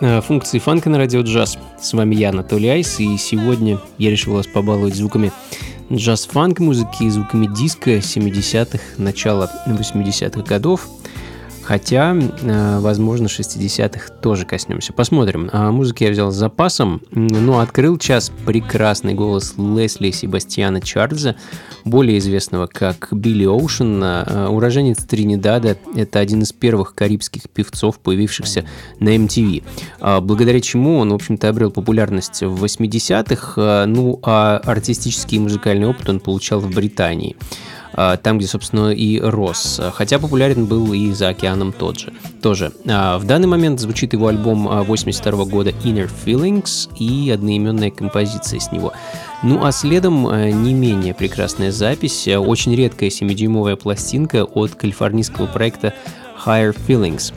Функции фанка на радио джаз. С вами я, Анатолий Айс, и сегодня я решил вас побаловать звуками джаз-фанк музыки, звуками диска 70-х, начала 80-х годов – Хотя, э, возможно, 60-х тоже коснемся. Посмотрим. А музыки я взял с запасом. Ну, открыл час прекрасный голос Лесли Себастьяна Чарльза, более известного как Билли Оушен, э, уроженец Тринидада. Это один из первых карибских певцов, появившихся на MTV. А благодаря чему он, в общем-то, обрел популярность в 80-х, э, ну, а артистический и музыкальный опыт он получал в Британии. А, там, где, собственно, и рос. Хотя популярен был и за океаном тот же. Тоже. А, в данный момент звучит его альбом 82 а, года Inner Feelings и одноименная композиция с него. Ну а следом не менее прекрасная запись, очень редкая 7-дюймовая пластинка от калифорнийского проекта Higher Feelings.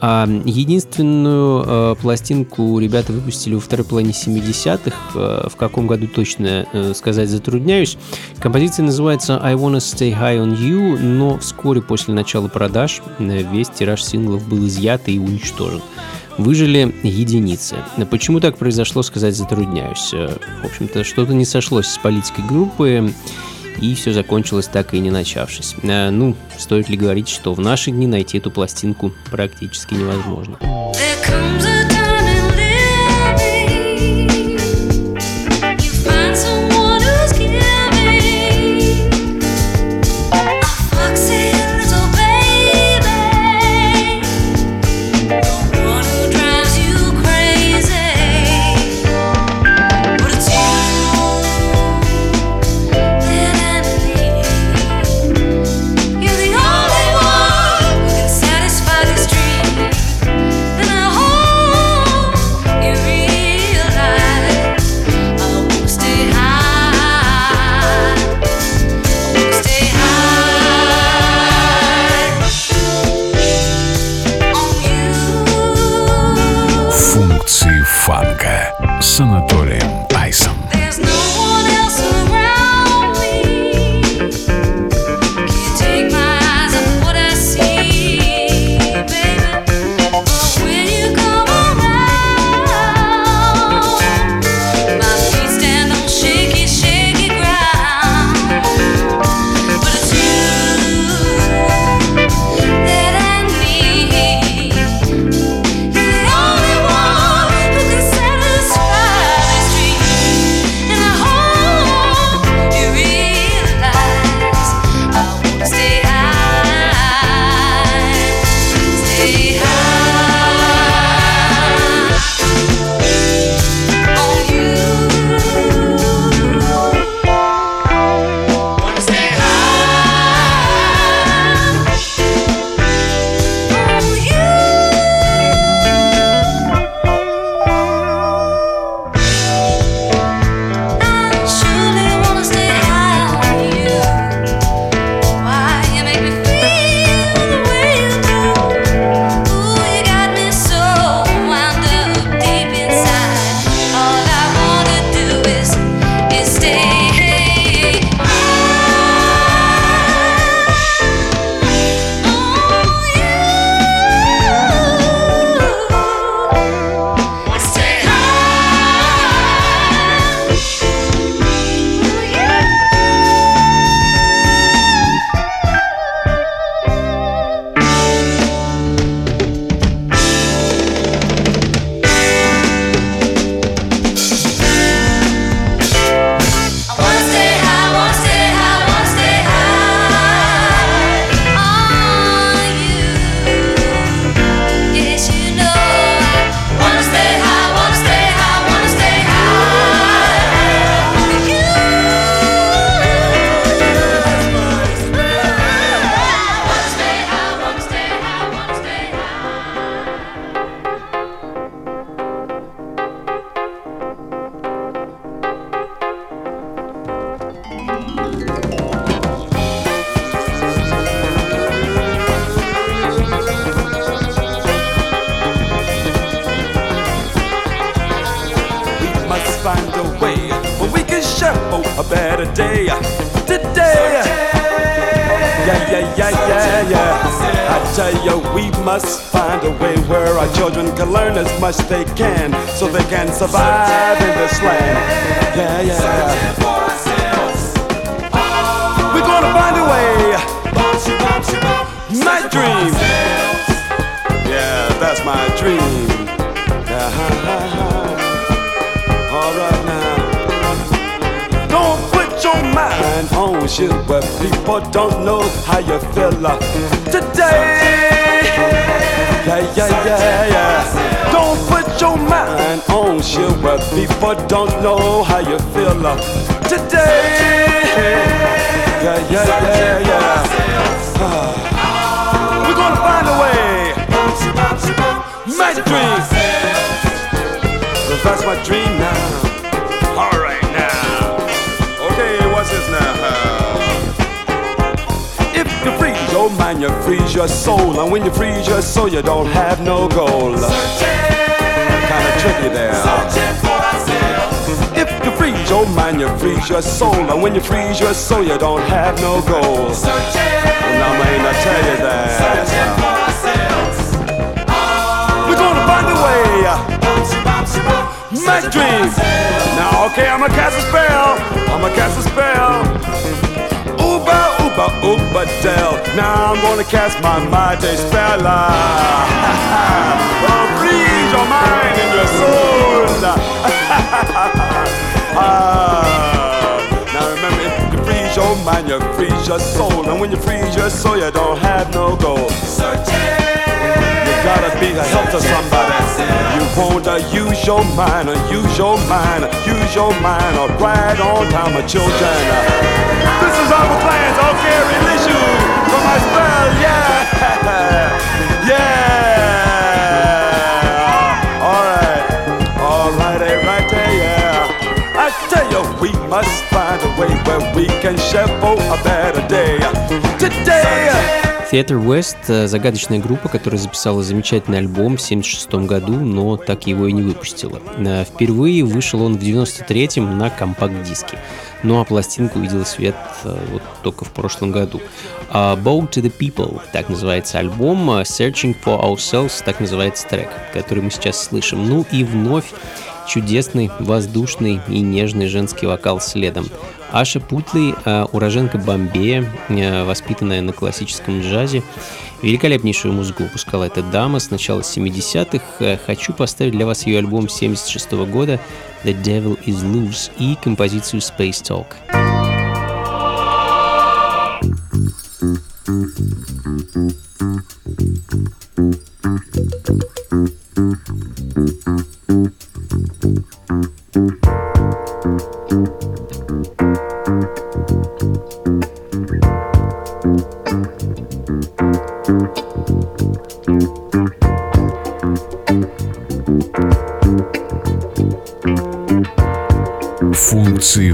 А единственную э, пластинку ребята выпустили во второй половине 70-х. Э, в каком году точно э, сказать затрудняюсь. Композиция называется I Wanna Stay High on You, но вскоре после начала продаж э, весь тираж синглов был изъят и уничтожен. Выжили единицы. Почему так произошло, сказать затрудняюсь. Э, в общем-то, что-то не сошлось с политикой группы и все закончилось так и не начавшись. Э, ну, стоит ли говорить, что в наши дни найти эту пластинку практически невозможно. find your mind, you freeze your soul. And when you freeze your soul, you don't have no goal. Kinda tricky there. Searching for ourselves. If you freeze your mind, you freeze your soul. And when you freeze your soul, you don't have no goal. And I'm gonna tell you that. Searching for ourselves. We're gonna find a way. Oh. My dream. Now, okay, I'ma cast a spell. I'ma cast a spell. Now I'm gonna cast my magic spell. oh, freeze your mind and your soul. ah, now remember, if you freeze your mind, you freeze your soul. And when you freeze your soul, you don't have no goal. Searching gotta be a help to somebody. You wanna use your mind, or use your mind, use your mind, or right on time, my children. This is our plans, okay, you from my spell, yeah, yeah. Alright, alright, right there, yeah. I tell you, we must find a way where we can share for a better day. Today. Theater West — загадочная группа, которая записала замечательный альбом в 1976 году, но так его и не выпустила. Э, впервые вышел он в 93-м на компакт-диске. Ну а пластинка увидела свет э, вот только в прошлом году. Uh, Bow to the People, так называется альбом, Searching for Ourselves, так называется трек, который мы сейчас слышим. Ну и вновь чудесный, воздушный и нежный женский вокал следом. Аша Путли, э, уроженка Бомбея, э, воспитанная на классическом джазе. Великолепнейшую музыку выпускала эта дама с начала 70-х. Э, хочу поставить для вас ее альбом 76 -го года «The Devil is Loose» и композицию «Space Talk».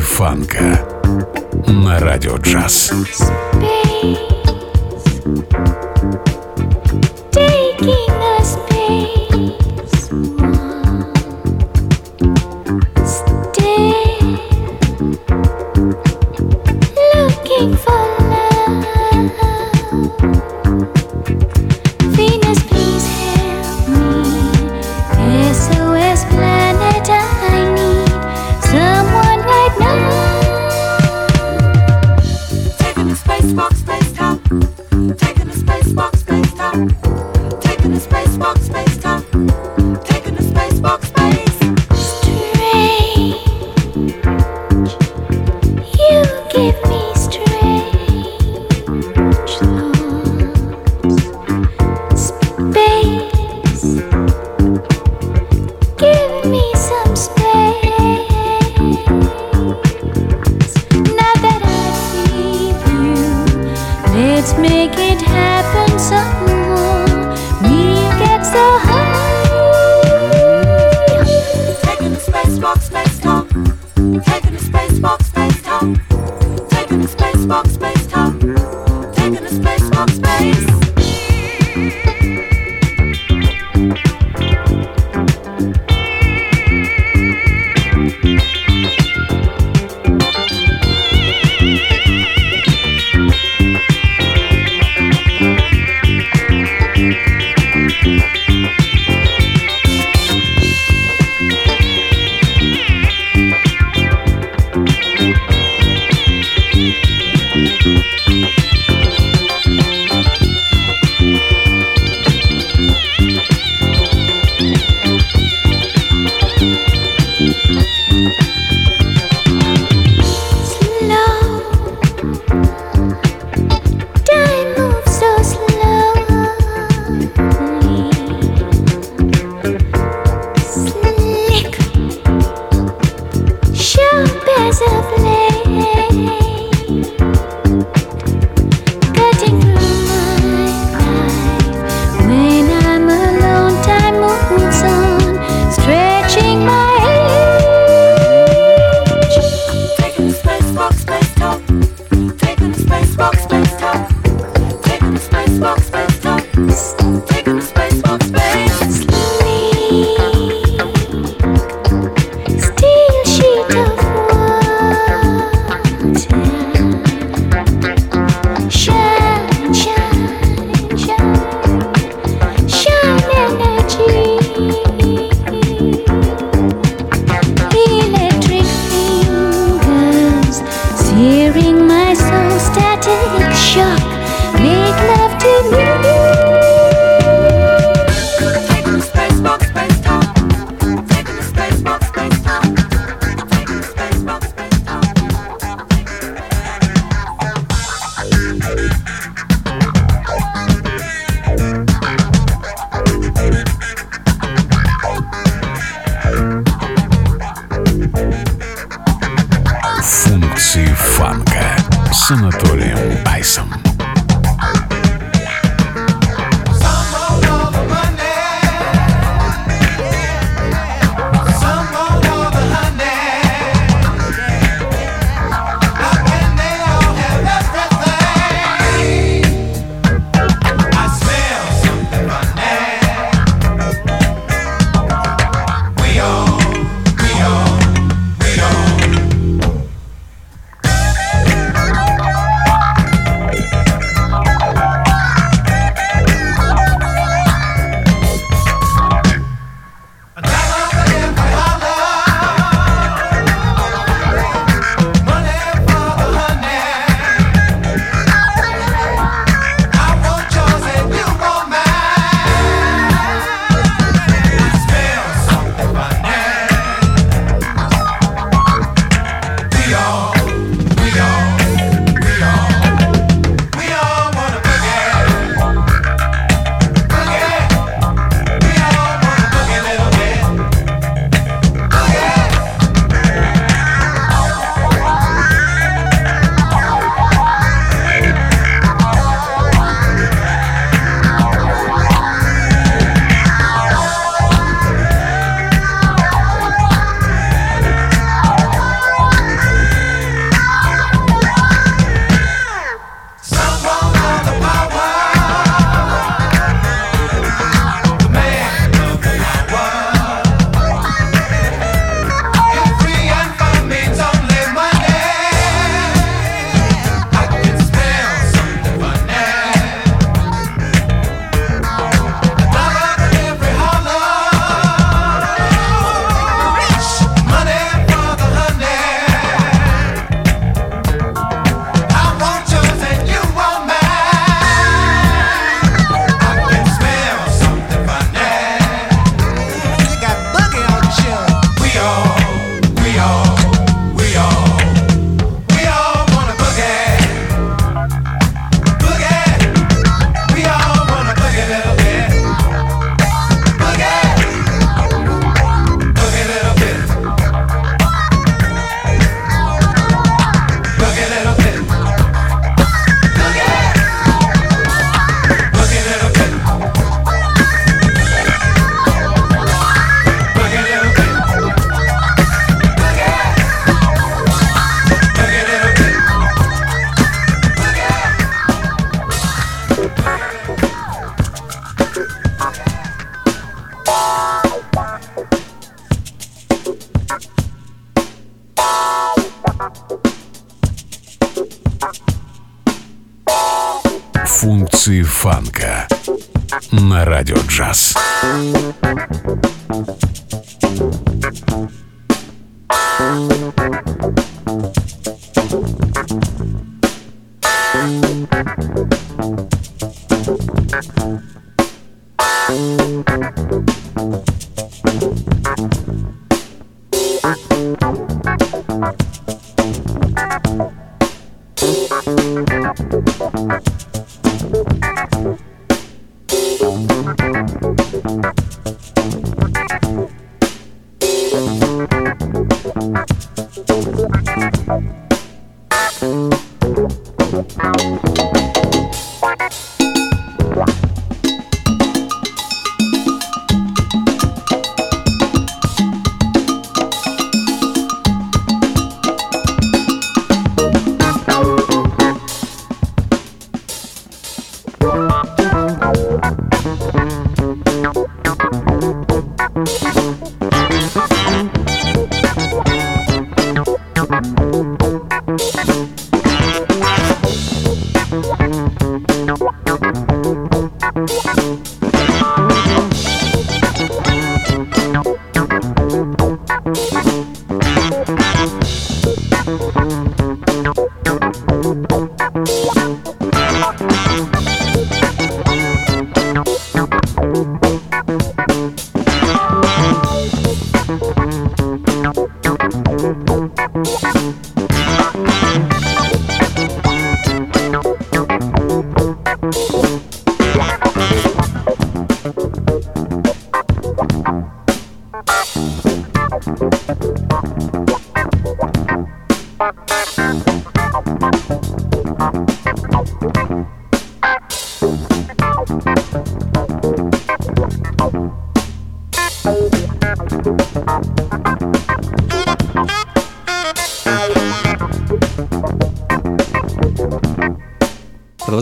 Фанка на радио джаз. Thank King.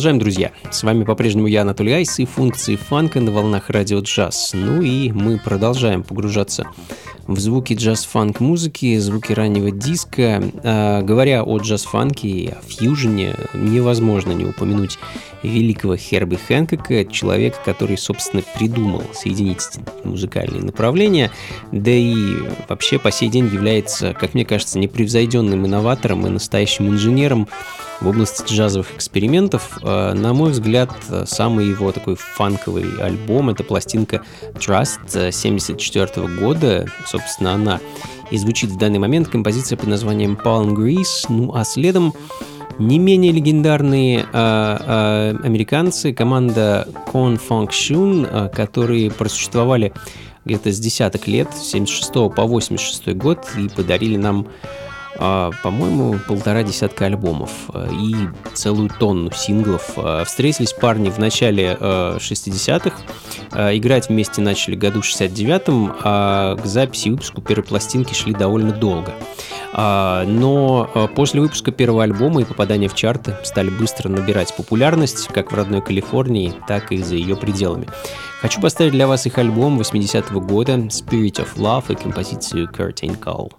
Продолжаем, друзья. С вами по-прежнему я, Анатолий Айс, и функции фанка на волнах радио джаз. Ну и мы продолжаем погружаться в звуки джаз-фанк музыки, звуки раннего диска. А, говоря о джаз-фанке и о фьюжене, невозможно не упомянуть великого Херби Хэнкока, человека, который, собственно, придумал соединить музыкальные направления, да и вообще по сей день является, как мне кажется, непревзойденным инноватором и настоящим инженером в области джазовых экспериментов. А, на мой взгляд, самый его такой фанковый альбом — это пластинка Trust 74 года. Собственно, она и звучит в данный момент композиция под названием Palm Grease. Ну а следом не менее легендарные э, э, американцы, команда Con Funk Shun, э, которые просуществовали где-то с десяток лет, с 76 по 86 год, и подарили нам а, по-моему, полтора десятка альбомов а, и целую тонну синглов. А, встретились парни в начале 60-х, играть вместе начали году 69-м, а к записи выпуску первой пластинки шли довольно долго. Но после выпуска первого альбома и попадания в чарты стали быстро набирать популярность как в родной Калифорнии, так и за ее пределами. Хочу поставить для вас их альбом 80-го года Spirit of Love и композицию Curtain Call.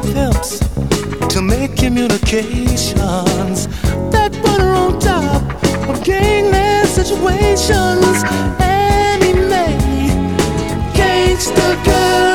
Pimps to make communications that put her on top of gangland situations. Annie Mae, gangsta girl,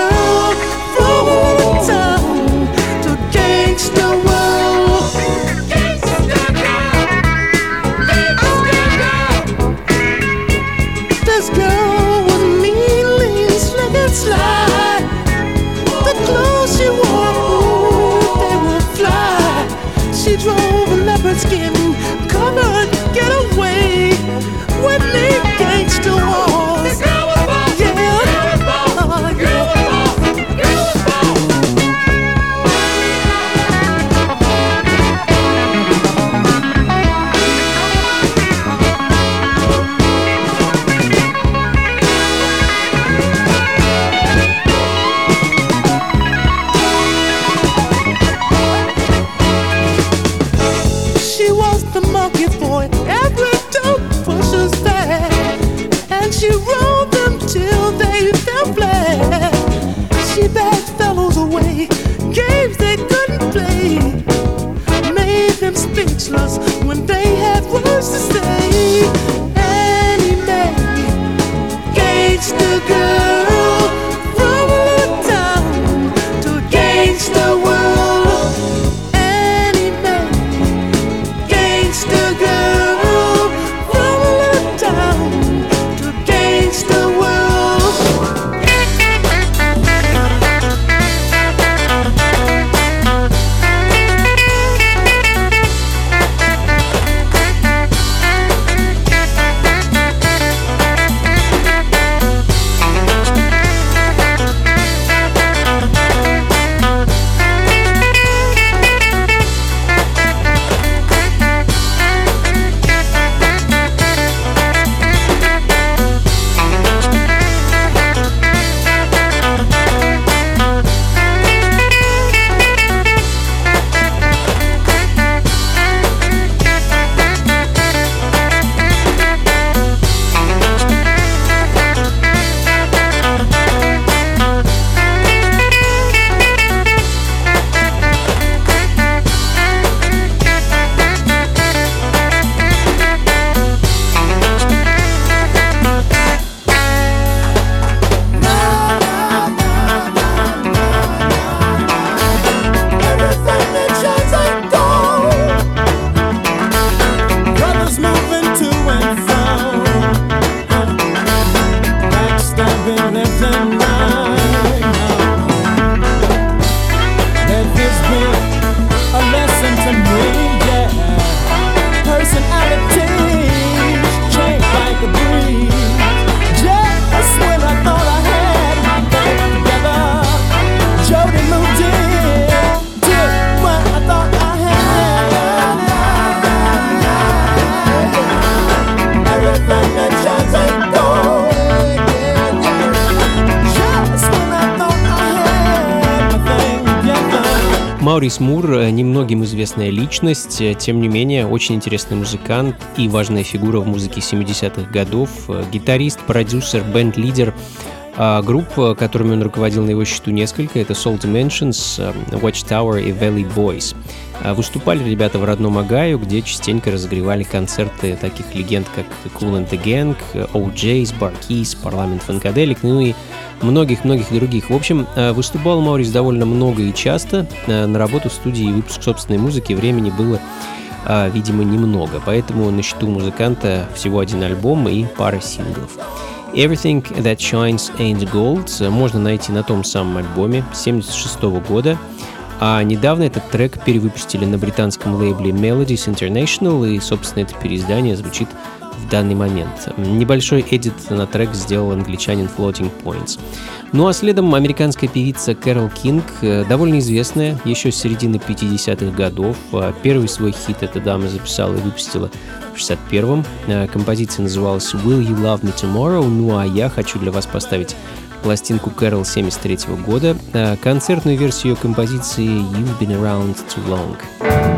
wants to stay, and he the girl. Мур э, немногим известная личность, э, тем не менее очень интересный музыкант и важная фигура в музыке 70-х годов, э, гитарист, продюсер, бенд-лидер. А групп, которыми он руководил на его счету несколько, это Soul Dimensions, Watchtower и Valley Boys. А Выступали ребята в родном Огайо, где частенько разогревали концерты таких легенд, как Cool and the Gang, OJ's, Barkeys, Парламент Фанкаделик, ну и многих-многих других. В общем, э, выступал Маурис довольно много и часто. Э, На работу в студии и выпуск собственной музыки времени было, видимо, немного. Поэтому на счету музыканта всего один альбом и пара синглов. Everything That Shines Ain't Gold можно найти на том самом альбоме 76 года. А недавно этот трек перевыпустили на британском лейбле Melodies International, и, собственно, это переиздание звучит в данный момент. Небольшой эдит на трек сделал англичанин Floating Points. Ну а следом американская певица Кэрол Кинг, э, довольно известная, еще с середины 50-х годов. А первый свой хит эта дама записала и выпустила в 61-м. Э, композиция называлась «Will You Love Me Tomorrow?». Ну а я хочу для вас поставить пластинку Кэрол 73 -го года, э, концертную версию композиции «You've Been Around Too Long».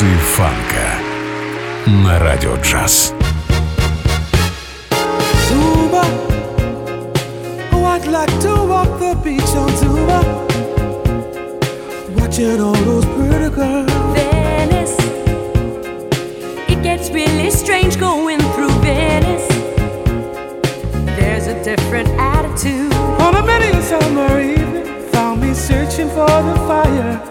Функции фанка на радио джаз. Zuba, oh, I'd like to walk the beach on Zuba, watching all those pretty girls. Venice, it gets really strange going through Venice. There's a different attitude. On a many a summer evening, found me searching for the fire.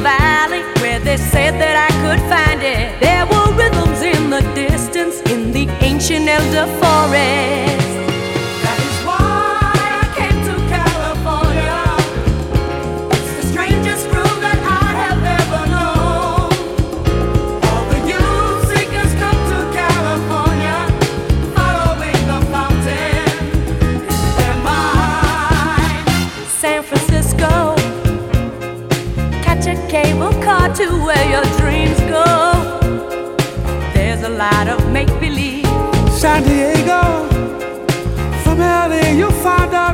Valley where they said that I could find it. There were rhythms in the distance in the ancient elder forest.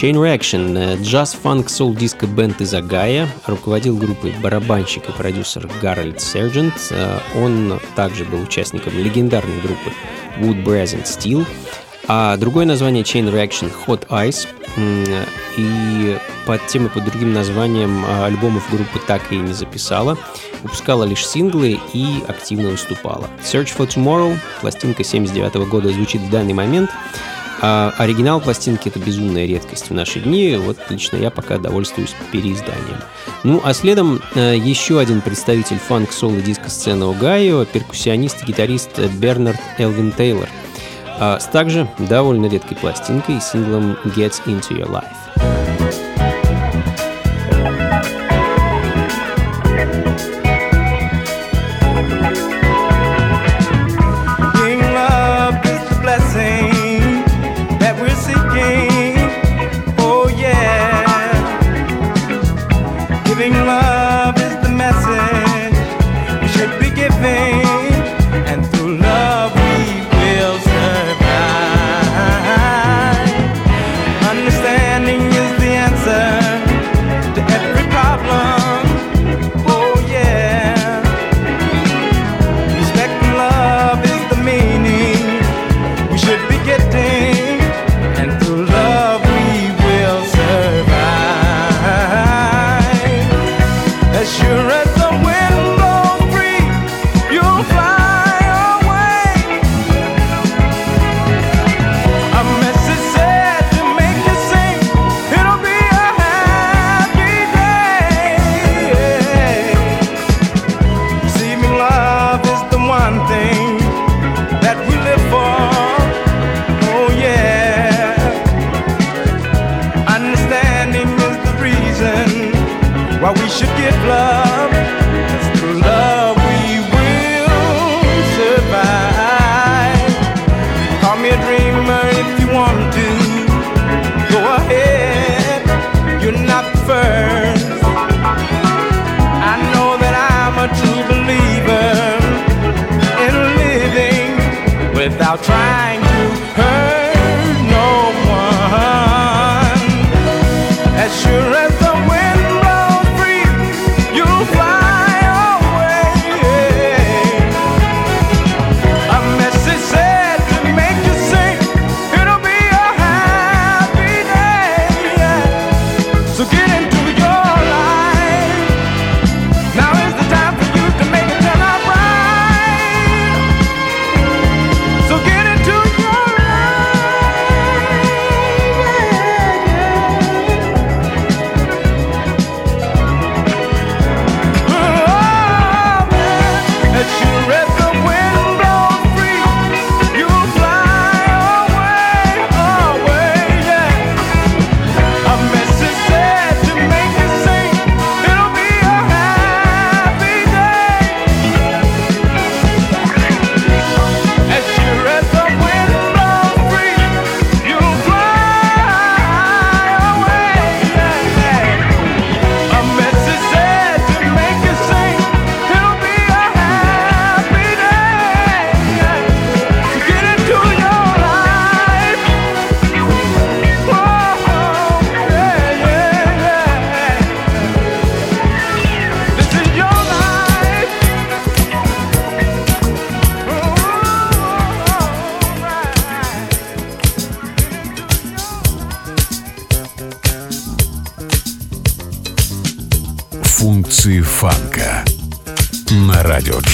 Chain Reaction, джаз-фанк сол диско бенд из Агая, руководил группой барабанщик и продюсер Гарольд Сержант. Он также был участником легендарной группы Wood Brazen Steel. А другое название Chain Reaction Hot Ice. И под тем и под другим названием а, альбомов группы так и не записала. Выпускала лишь синглы и активно выступала. Search for Tomorrow, пластинка 79 года, звучит в данный момент. А оригинал пластинки это безумная редкость в наши дни. Вот лично я пока довольствуюсь переизданием. Ну а следом э, еще один представитель фанк-соло диско-сцены Огайо, перкуссионист и гитарист Бернард Элвин Тейлор – а с также довольно редкой пластинкой и синглом Gets Into Your Life.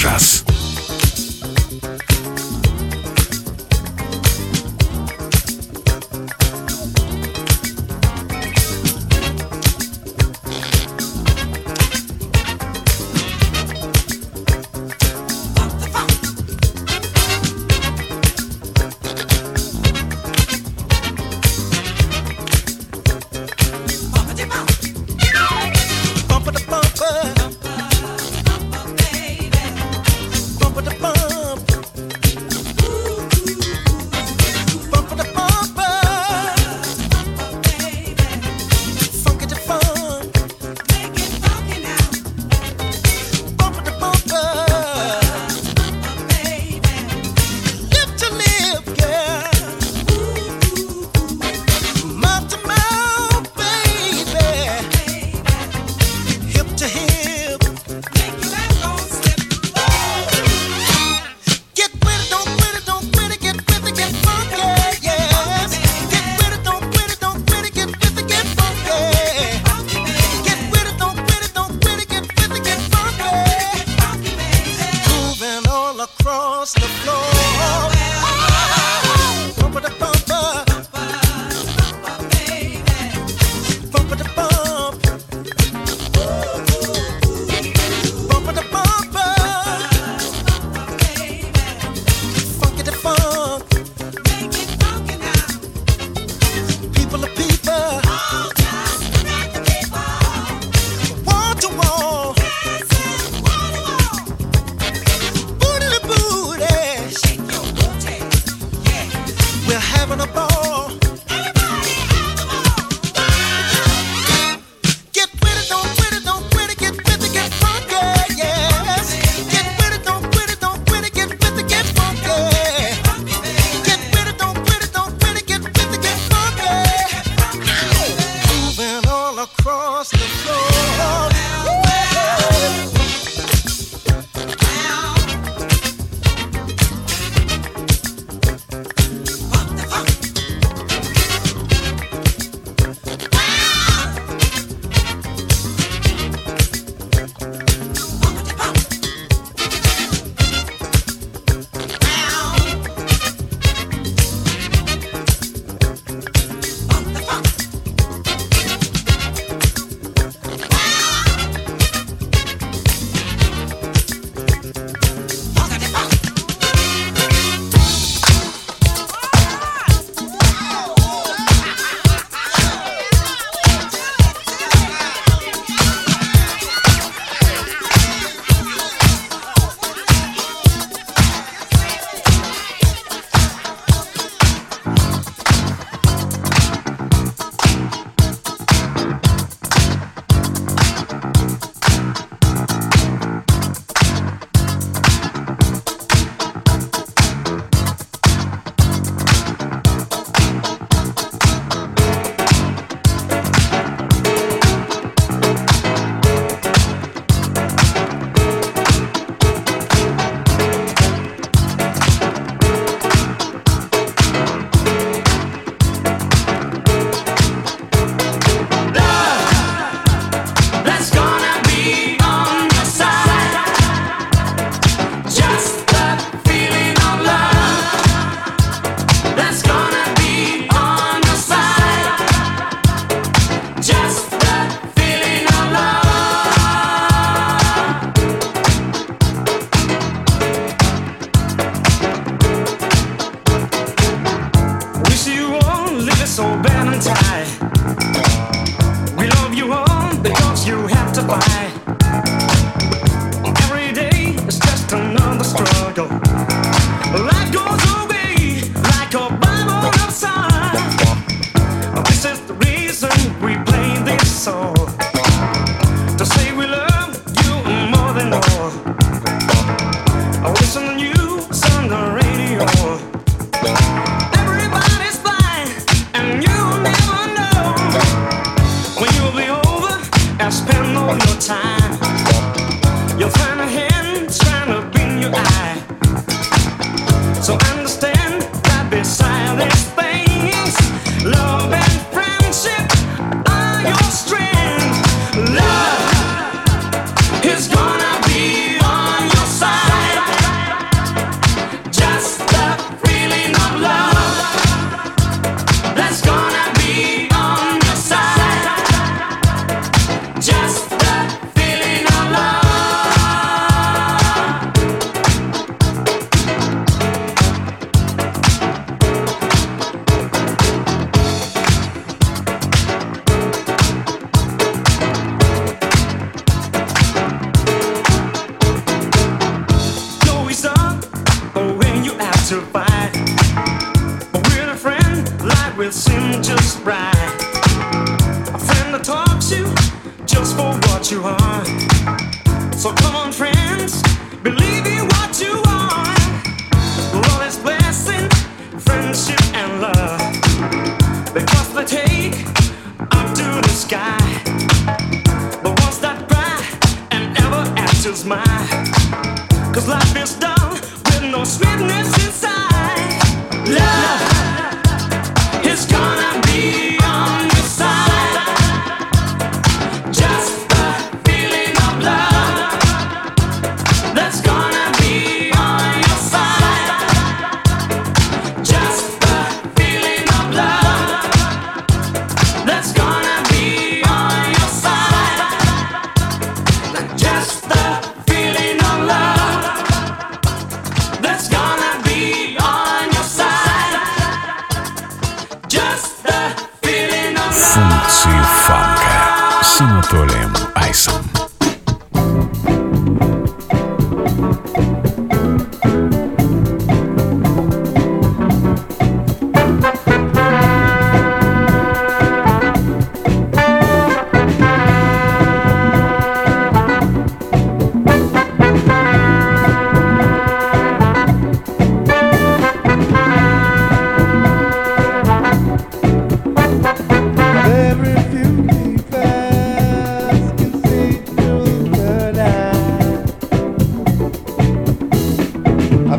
Yes.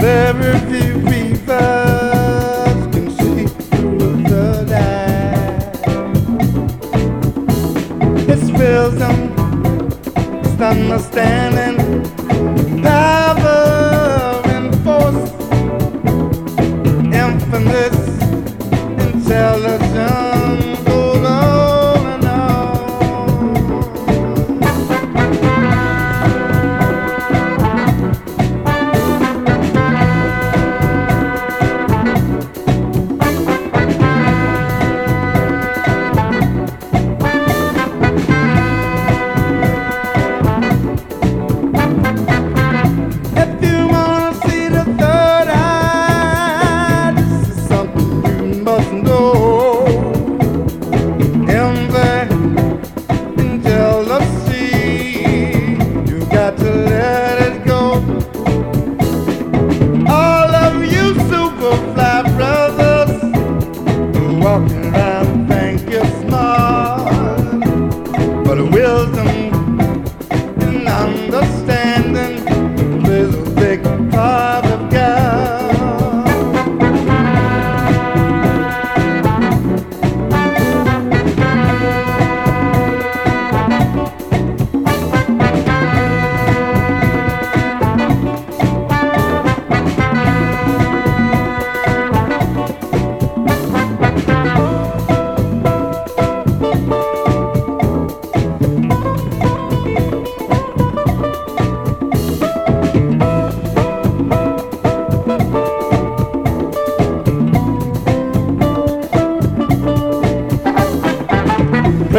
never be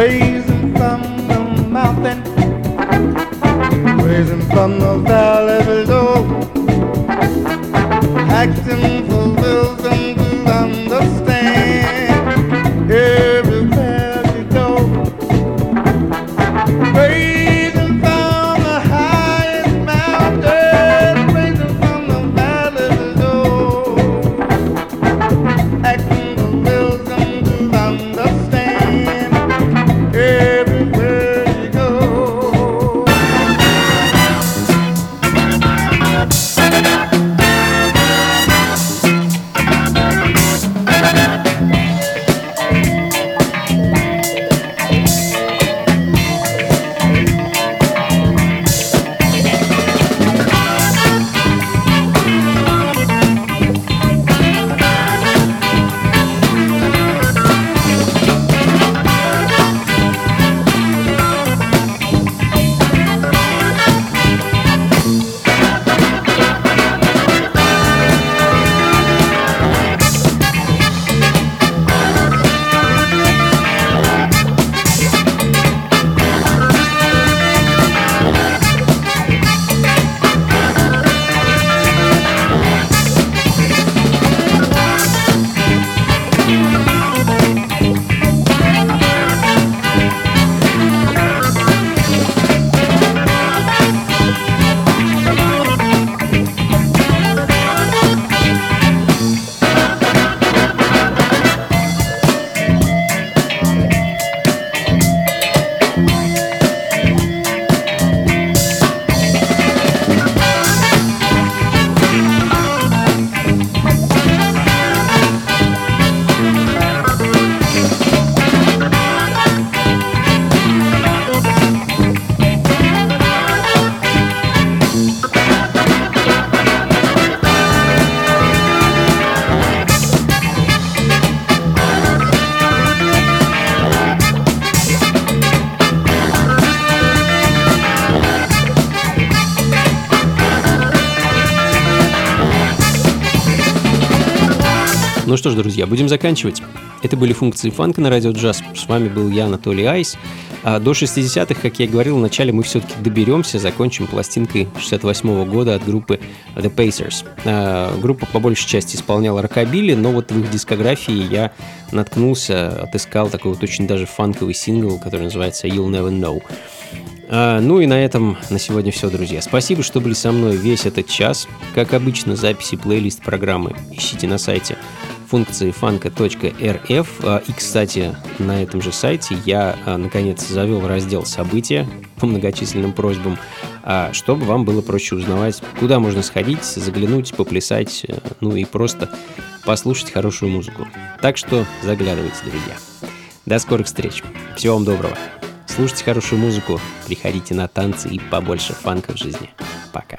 Praising from the mountain, praising from the valley below, acting for wisdom что ж, друзья, будем заканчивать. Это были функции фанка на радио джаз. С вами был я, Анатолий Айс. А до 60-х, как я и говорил вначале, мы все-таки доберемся, закончим пластинкой 68 года от группы The Pacers. А, группа по большей части исполняла рокобили, но вот в их дискографии я наткнулся, отыскал такой вот очень даже фанковый сингл, который называется You'll Never Know. А, ну и на этом на сегодня все, друзья. Спасибо, что были со мной весь этот час. Как обычно, записи плейлист программы ищите на сайте функции фанка.рф. А, и, кстати, на этом же сайте я, а, наконец, завел раздел «События» по многочисленным просьбам, а, чтобы вам было проще узнавать, куда можно сходить, заглянуть, поплясать, э, ну и просто послушать хорошую музыку. Так что заглядывайте, друзья. До скорых встреч. Всего вам доброго. Слушайте хорошую музыку, приходите на танцы и побольше фанка в жизни. Пока.